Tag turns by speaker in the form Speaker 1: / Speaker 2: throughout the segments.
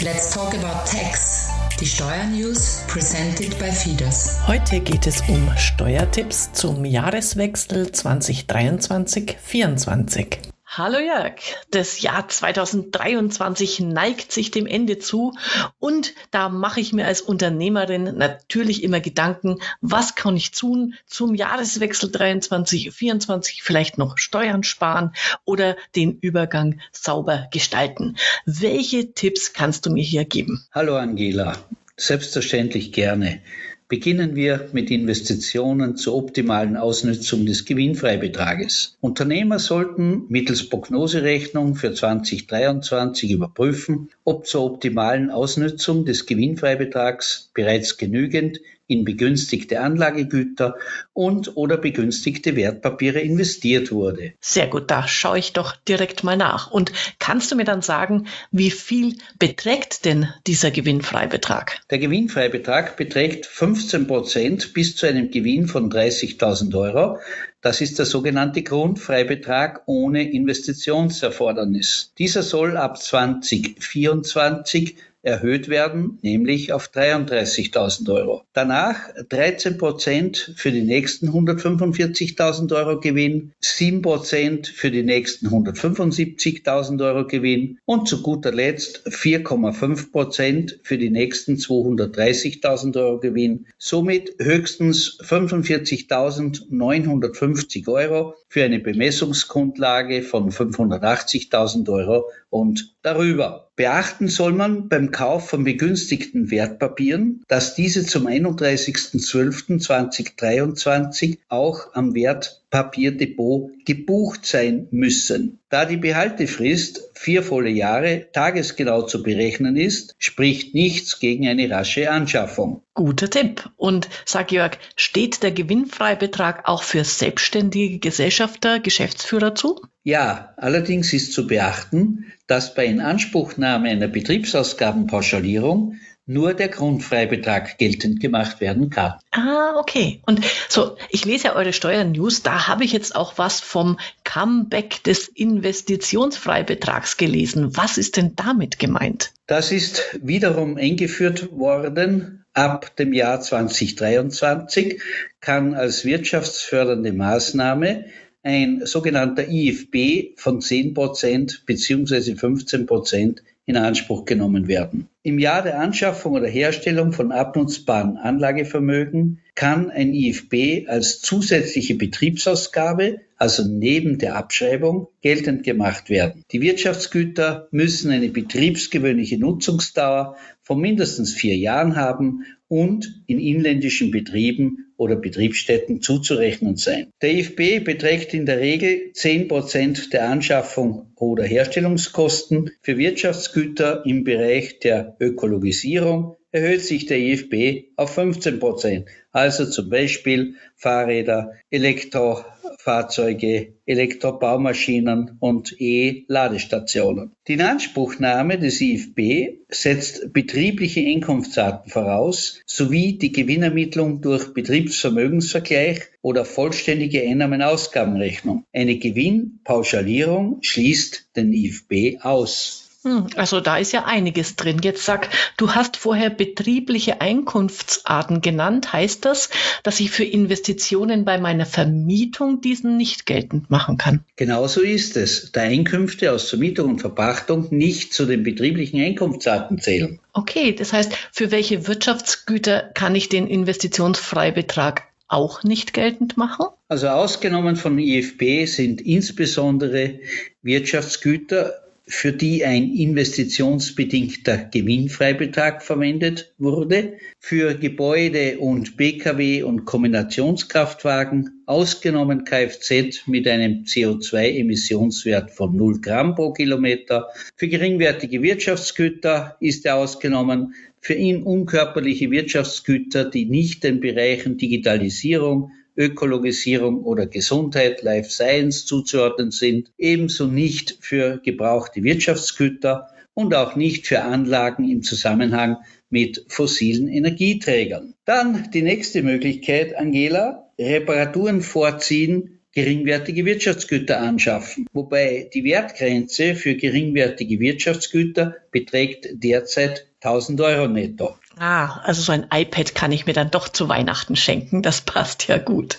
Speaker 1: Let's talk about tax. Die Steuernews presented by Fidas.
Speaker 2: Heute geht es um Steuertipps zum Jahreswechsel 2023-24.
Speaker 3: Hallo Jörg, das Jahr 2023 neigt sich dem Ende zu und da mache ich mir als Unternehmerin natürlich immer Gedanken, was kann ich tun zum Jahreswechsel 23, 24, vielleicht noch Steuern sparen oder den Übergang sauber gestalten. Welche Tipps kannst du mir hier geben?
Speaker 4: Hallo Angela, selbstverständlich gerne. Beginnen wir mit Investitionen zur optimalen Ausnutzung des Gewinnfreibetrages. Unternehmer sollten mittels Prognoserechnung für 2023 überprüfen, ob zur optimalen Ausnutzung des Gewinnfreibetrags bereits genügend in begünstigte Anlagegüter und oder begünstigte Wertpapiere investiert wurde.
Speaker 3: Sehr gut, da schaue ich doch direkt mal nach. Und kannst du mir dann sagen, wie viel beträgt denn dieser Gewinnfreibetrag?
Speaker 4: Der Gewinnfreibetrag beträgt 15 Prozent bis zu einem Gewinn von 30.000 Euro. Das ist der sogenannte Grundfreibetrag ohne Investitionserfordernis. Dieser soll ab 2024 erhöht werden, nämlich auf 33.000 Euro. Danach 13 Prozent für die nächsten 145.000 Euro Gewinn, 7 Prozent für die nächsten 175.000 Euro Gewinn und zu guter Letzt 4,5 Prozent für die nächsten 230.000 Euro Gewinn. Somit höchstens 45.950 Euro für eine Bemessungsgrundlage von 580.000 Euro und darüber. Beachten soll man beim Kauf von begünstigten Wertpapieren, dass diese zum 31.12.2023 auch am Wertpapierdepot gebucht sein müssen. Da die Behaltefrist vier volle Jahre tagesgenau zu berechnen ist, spricht nichts gegen eine rasche Anschaffung.
Speaker 3: Guter Tipp. Und sag Jörg, steht der Gewinnfreibetrag auch für selbstständige Gesellschafter, Geschäftsführer zu?
Speaker 4: Ja, allerdings ist zu beachten, dass bei Inanspruchnahme einer Betriebsausgabenpauschalierung nur der Grundfreibetrag geltend gemacht werden kann.
Speaker 3: Ah, okay. Und so, ich lese ja eure Steuernews, da habe ich jetzt auch was vom Comeback des Investitionsfreibetrags gelesen. Was ist denn damit gemeint?
Speaker 4: Das ist wiederum eingeführt worden ab dem Jahr 2023, kann als wirtschaftsfördernde Maßnahme ein sogenannter IFB von 10 Prozent beziehungsweise 15 Prozent in Anspruch genommen werden. Im Jahr der Anschaffung oder Herstellung von abnutzbaren Anlagevermögen kann ein IFB als zusätzliche Betriebsausgabe, also neben der Abschreibung, geltend gemacht werden. Die Wirtschaftsgüter müssen eine betriebsgewöhnliche Nutzungsdauer von mindestens vier Jahren haben und in inländischen Betrieben oder Betriebsstätten zuzurechnen sein. Der IFB beträgt in der Regel 10 Prozent der Anschaffung oder Herstellungskosten. Für Wirtschaftsgüter im Bereich der Ökologisierung erhöht sich der IFB auf 15 Prozent. Also zum Beispiel Fahrräder, Elektro Fahrzeuge, Elektrobaumaschinen und E-Ladestationen. Die Inanspruchnahme des IFB setzt betriebliche Einkunftsarten voraus sowie die Gewinnermittlung durch Betriebsvermögensvergleich oder vollständige Einnahmen-Ausgabenrechnung. Eine Gewinnpauschalierung schließt den IFB aus.
Speaker 3: Hm, also da ist ja einiges drin. Jetzt sag, du hast vorher betriebliche Einkunftsarten genannt. Heißt das, dass ich für Investitionen bei meiner Vermietung diesen nicht geltend machen kann?
Speaker 4: Genauso ist es, da Einkünfte aus Vermietung und Verpachtung nicht zu den betrieblichen Einkunftsarten zählen.
Speaker 3: Okay, das heißt, für welche Wirtschaftsgüter kann ich den Investitionsfreibetrag auch nicht geltend machen?
Speaker 4: Also ausgenommen von IFB sind insbesondere Wirtschaftsgüter für die ein investitionsbedingter Gewinnfreibetrag verwendet wurde, für Gebäude und Pkw und Kombinationskraftwagen, ausgenommen Kfz mit einem CO2-Emissionswert von 0 Gramm pro Kilometer, für geringwertige Wirtschaftsgüter ist er ausgenommen, für ihn unkörperliche Wirtschaftsgüter, die nicht den Bereichen Digitalisierung, Ökologisierung oder Gesundheit, Life Science zuzuordnen sind, ebenso nicht für gebrauchte Wirtschaftsgüter und auch nicht für Anlagen im Zusammenhang mit fossilen Energieträgern. Dann die nächste Möglichkeit, Angela, Reparaturen vorziehen geringwertige Wirtschaftsgüter anschaffen, wobei die Wertgrenze für geringwertige Wirtschaftsgüter beträgt derzeit 1000 Euro netto.
Speaker 3: Ah, also so ein iPad kann ich mir dann doch zu Weihnachten schenken. Das passt ja gut.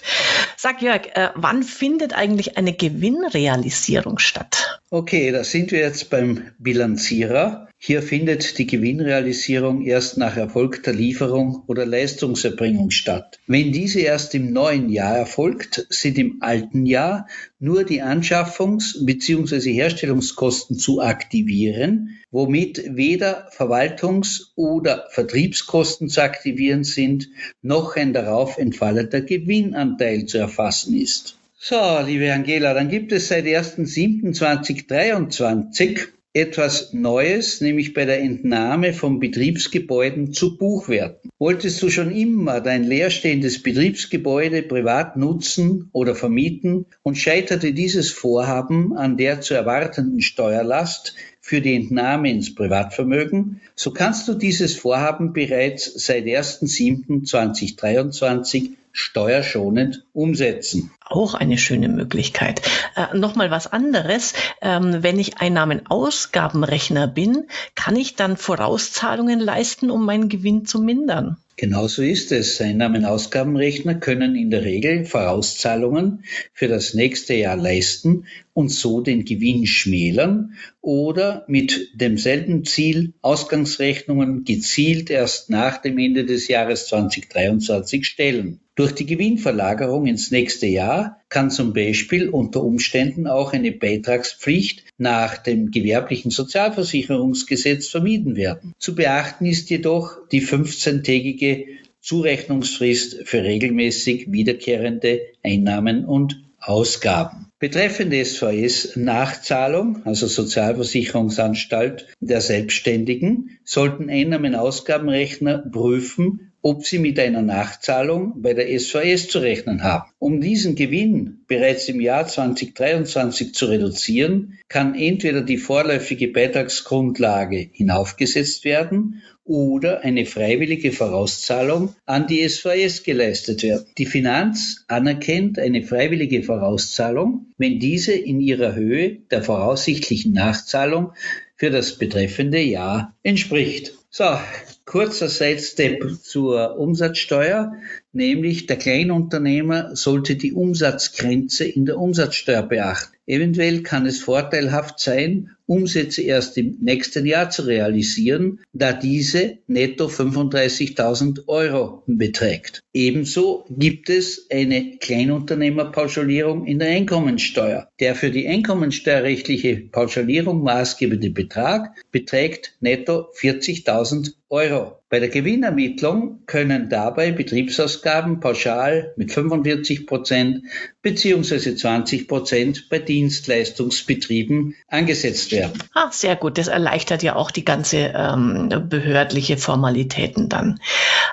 Speaker 3: Sag Jörg, äh, wann findet eigentlich eine Gewinnrealisierung statt?
Speaker 4: Okay, da sind wir jetzt beim Bilanzierer. Hier findet die Gewinnrealisierung erst nach erfolgter Lieferung oder Leistungserbringung statt. Wenn diese erst im neuen Jahr erfolgt, sind im alten Jahr nur die Anschaffungs- bzw. Herstellungskosten zu aktivieren, womit weder Verwaltungs- oder Vertriebskosten zu aktivieren sind, noch ein darauf entfallender Gewinnanteil zu erfassen ist. So, liebe Angela, dann gibt es seit 1.7.2023 etwas Neues, nämlich bei der Entnahme von Betriebsgebäuden zu Buchwerten. Wolltest du schon immer dein leerstehendes Betriebsgebäude privat nutzen oder vermieten und scheiterte dieses Vorhaben an der zu erwartenden Steuerlast für die Entnahme ins Privatvermögen, so kannst du dieses Vorhaben bereits seit 1.7.2023 steuerschonend umsetzen.
Speaker 3: Auch eine schöne Möglichkeit. Äh, Nochmal was anderes. Ähm, wenn ich Einnahmen-Ausgabenrechner bin, kann ich dann Vorauszahlungen leisten, um meinen Gewinn zu mindern?
Speaker 4: Genauso ist es. Einnahmen-Ausgabenrechner können in der Regel Vorauszahlungen für das nächste Jahr leisten und so den Gewinn schmälern oder mit demselben Ziel Ausgangsrechnungen gezielt erst nach dem Ende des Jahres 2023 stellen. Durch die Gewinnverlagerung ins nächste Jahr kann zum Beispiel unter Umständen auch eine Beitragspflicht nach dem gewerblichen Sozialversicherungsgesetz vermieden werden. Zu beachten ist jedoch die 15-tägige Zurechnungsfrist für regelmäßig wiederkehrende Einnahmen und Ausgaben. Betreffend SVS-Nachzahlung, also Sozialversicherungsanstalt der Selbstständigen, sollten Einnahmen-Ausgabenrechner prüfen, ob sie mit einer Nachzahlung bei der SVS zu rechnen haben. Um diesen Gewinn bereits im Jahr 2023 zu reduzieren, kann entweder die vorläufige Beitragsgrundlage hinaufgesetzt werden oder eine freiwillige Vorauszahlung an die SVS geleistet werden. Die Finanz anerkennt eine freiwillige Vorauszahlung, wenn diese in ihrer Höhe der voraussichtlichen Nachzahlung für das betreffende Jahr entspricht. So, kurzer Sidestep zur Umsatzsteuer, nämlich der Kleinunternehmer sollte die Umsatzgrenze in der Umsatzsteuer beachten. Eventuell kann es vorteilhaft sein, Umsätze erst im nächsten Jahr zu realisieren, da diese netto 35.000 Euro beträgt. Ebenso gibt es eine Kleinunternehmerpauschalierung in der Einkommensteuer. Der für die einkommensteuerrechtliche Pauschalierung maßgebende Betrag beträgt netto 40.000 Euro. Bei der Gewinnermittlung können dabei Betriebsausgaben pauschal mit 45 Prozent beziehungsweise 20 Prozent bei Dienstleistungsbetrieben angesetzt werden.
Speaker 3: Ah, sehr gut. Das erleichtert ja auch die ganze ähm, behördliche Formalitäten dann.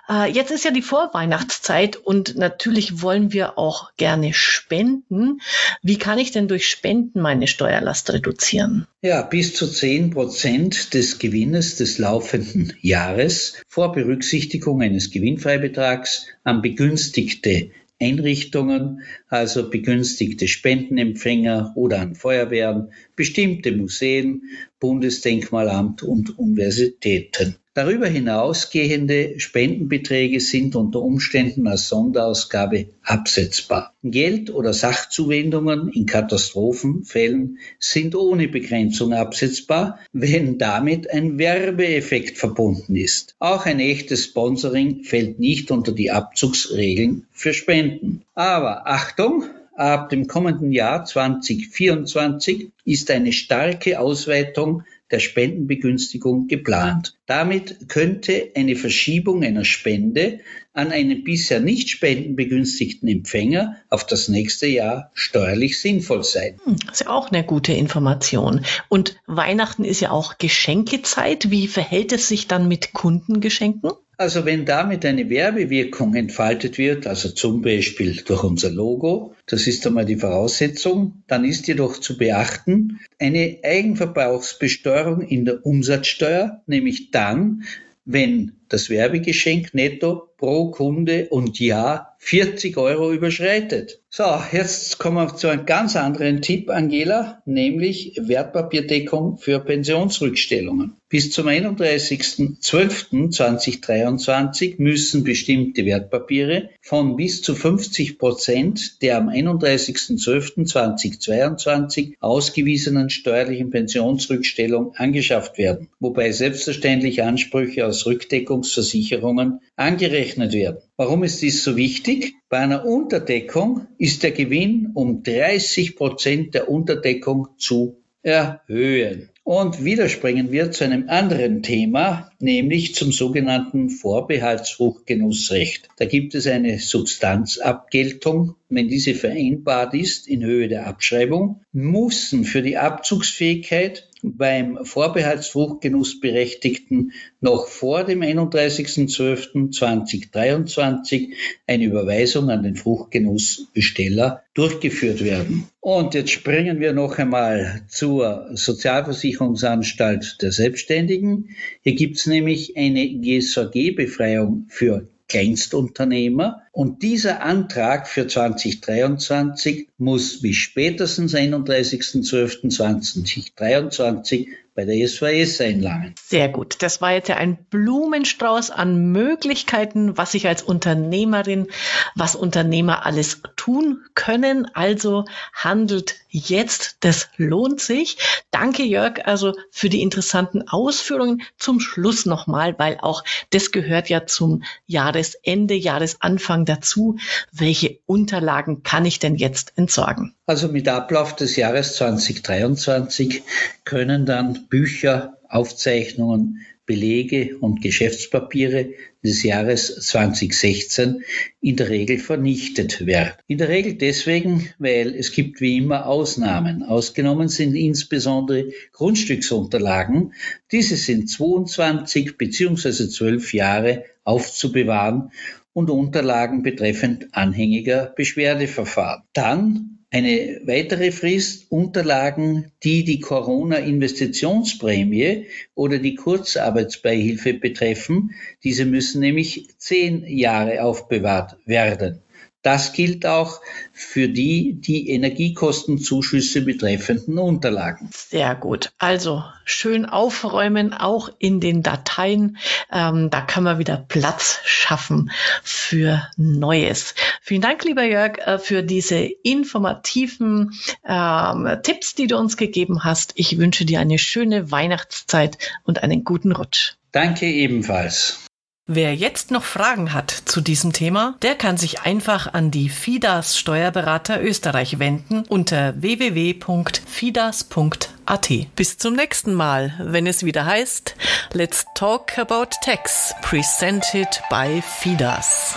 Speaker 3: Äh, jetzt ist ja die Vorweihnachtszeit und natürlich wollen wir auch gerne spenden. Wie kann ich denn durch Spenden meine Steuerlast reduzieren?
Speaker 4: Ja, bis zu 10 Prozent des Gewinnes des laufenden Jahres vor Berücksichtigung eines Gewinnfreibetrags an begünstigte Einrichtungen, also begünstigte Spendenempfänger oder an Feuerwehren, bestimmte Museen, Bundesdenkmalamt und Universitäten. Darüber hinausgehende Spendenbeträge sind unter Umständen als Sonderausgabe absetzbar. Geld- oder Sachzuwendungen in Katastrophenfällen sind ohne Begrenzung absetzbar, wenn damit ein Werbeeffekt verbunden ist. Auch ein echtes Sponsoring fällt nicht unter die Abzugsregeln für Spenden. Aber Achtung, ab dem kommenden Jahr 2024 ist eine starke Ausweitung der Spendenbegünstigung geplant. Damit könnte eine Verschiebung einer Spende an einen bisher nicht spendenbegünstigten Empfänger auf das nächste Jahr steuerlich sinnvoll sein.
Speaker 3: Hm, das ist ja auch eine gute Information. Und Weihnachten ist ja auch Geschenkezeit. Wie verhält es sich dann mit Kundengeschenken?
Speaker 4: Also wenn damit eine Werbewirkung entfaltet wird, also zum Beispiel durch unser Logo, das ist einmal die Voraussetzung, dann ist jedoch zu beachten, eine Eigenverbrauchsbesteuerung in der Umsatzsteuer, nämlich dann, wenn das Werbegeschenk netto pro Kunde und Jahr 40 Euro überschreitet. So, jetzt kommen wir zu einem ganz anderen Tipp, Angela, nämlich Wertpapierdeckung für Pensionsrückstellungen. Bis zum 31.12.2023 müssen bestimmte Wertpapiere von bis zu 50 Prozent der am 31.12.2022 ausgewiesenen steuerlichen Pensionsrückstellung angeschafft werden, wobei selbstverständlich Ansprüche aus Rückdeckungsversicherungen angerechnet werden. Warum ist dies so wichtig? Bei einer Unterdeckung ist der Gewinn um 30 Prozent der Unterdeckung zu erhöhen. Und wieder springen wir zu einem anderen Thema, nämlich zum sogenannten Vorbehaltsfruchtgenussrecht. Da gibt es eine Substanzabgeltung. Wenn diese vereinbart ist in Höhe der Abschreibung, müssen für die Abzugsfähigkeit beim Vorbehaltsfruchtgenussberechtigten noch vor dem 31.12.2023 eine Überweisung an den Fruchtgenussbesteller durchgeführt werden. Und jetzt springen wir noch einmal zur Sozialversicherungsanstalt der Selbstständigen. Hier gibt es nämlich eine GSAG-Befreiung für Kleinstunternehmer. Und dieser Antrag für 2023 muss bis spätestens 31.12.2023 bei der SVS einlangen.
Speaker 3: Sehr gut. Das war jetzt ja ein Blumenstrauß an Möglichkeiten, was ich als Unternehmerin, was Unternehmer alles tun können. Also handelt jetzt. Das lohnt sich. Danke, Jörg, also für die interessanten Ausführungen. Zum Schluss nochmal, weil auch das gehört ja zum Jahresende, Jahresanfang dazu. Welche Unterlagen kann ich denn jetzt entsorgen?
Speaker 4: Also mit Ablauf des Jahres 2023 können dann Bücher, Aufzeichnungen, Belege und Geschäftspapiere des Jahres 2016 in der Regel vernichtet werden. In der Regel deswegen, weil es gibt wie immer Ausnahmen. Ausgenommen sind insbesondere Grundstücksunterlagen. Diese sind 22 bzw. 12 Jahre aufzubewahren und Unterlagen betreffend anhängiger Beschwerdeverfahren. Dann eine weitere Frist, Unterlagen, die die Corona-Investitionsprämie oder die Kurzarbeitsbeihilfe betreffen. Diese müssen nämlich zehn Jahre aufbewahrt werden. Das gilt auch für die die Energiekostenzuschüsse betreffenden Unterlagen.
Speaker 3: Sehr gut. Also schön aufräumen, auch in den Dateien. Ähm, da kann man wieder Platz schaffen für Neues. Vielen Dank, lieber Jörg, äh, für diese informativen ähm, Tipps, die du uns gegeben hast. Ich wünsche dir eine schöne Weihnachtszeit und einen guten Rutsch.
Speaker 4: Danke ebenfalls.
Speaker 2: Wer jetzt noch Fragen hat zu diesem Thema, der kann sich einfach an die FIDAS Steuerberater Österreich wenden unter www.fidas.at. Bis zum nächsten Mal, wenn es wieder heißt Let's Talk About Tax, presented by FIDAS.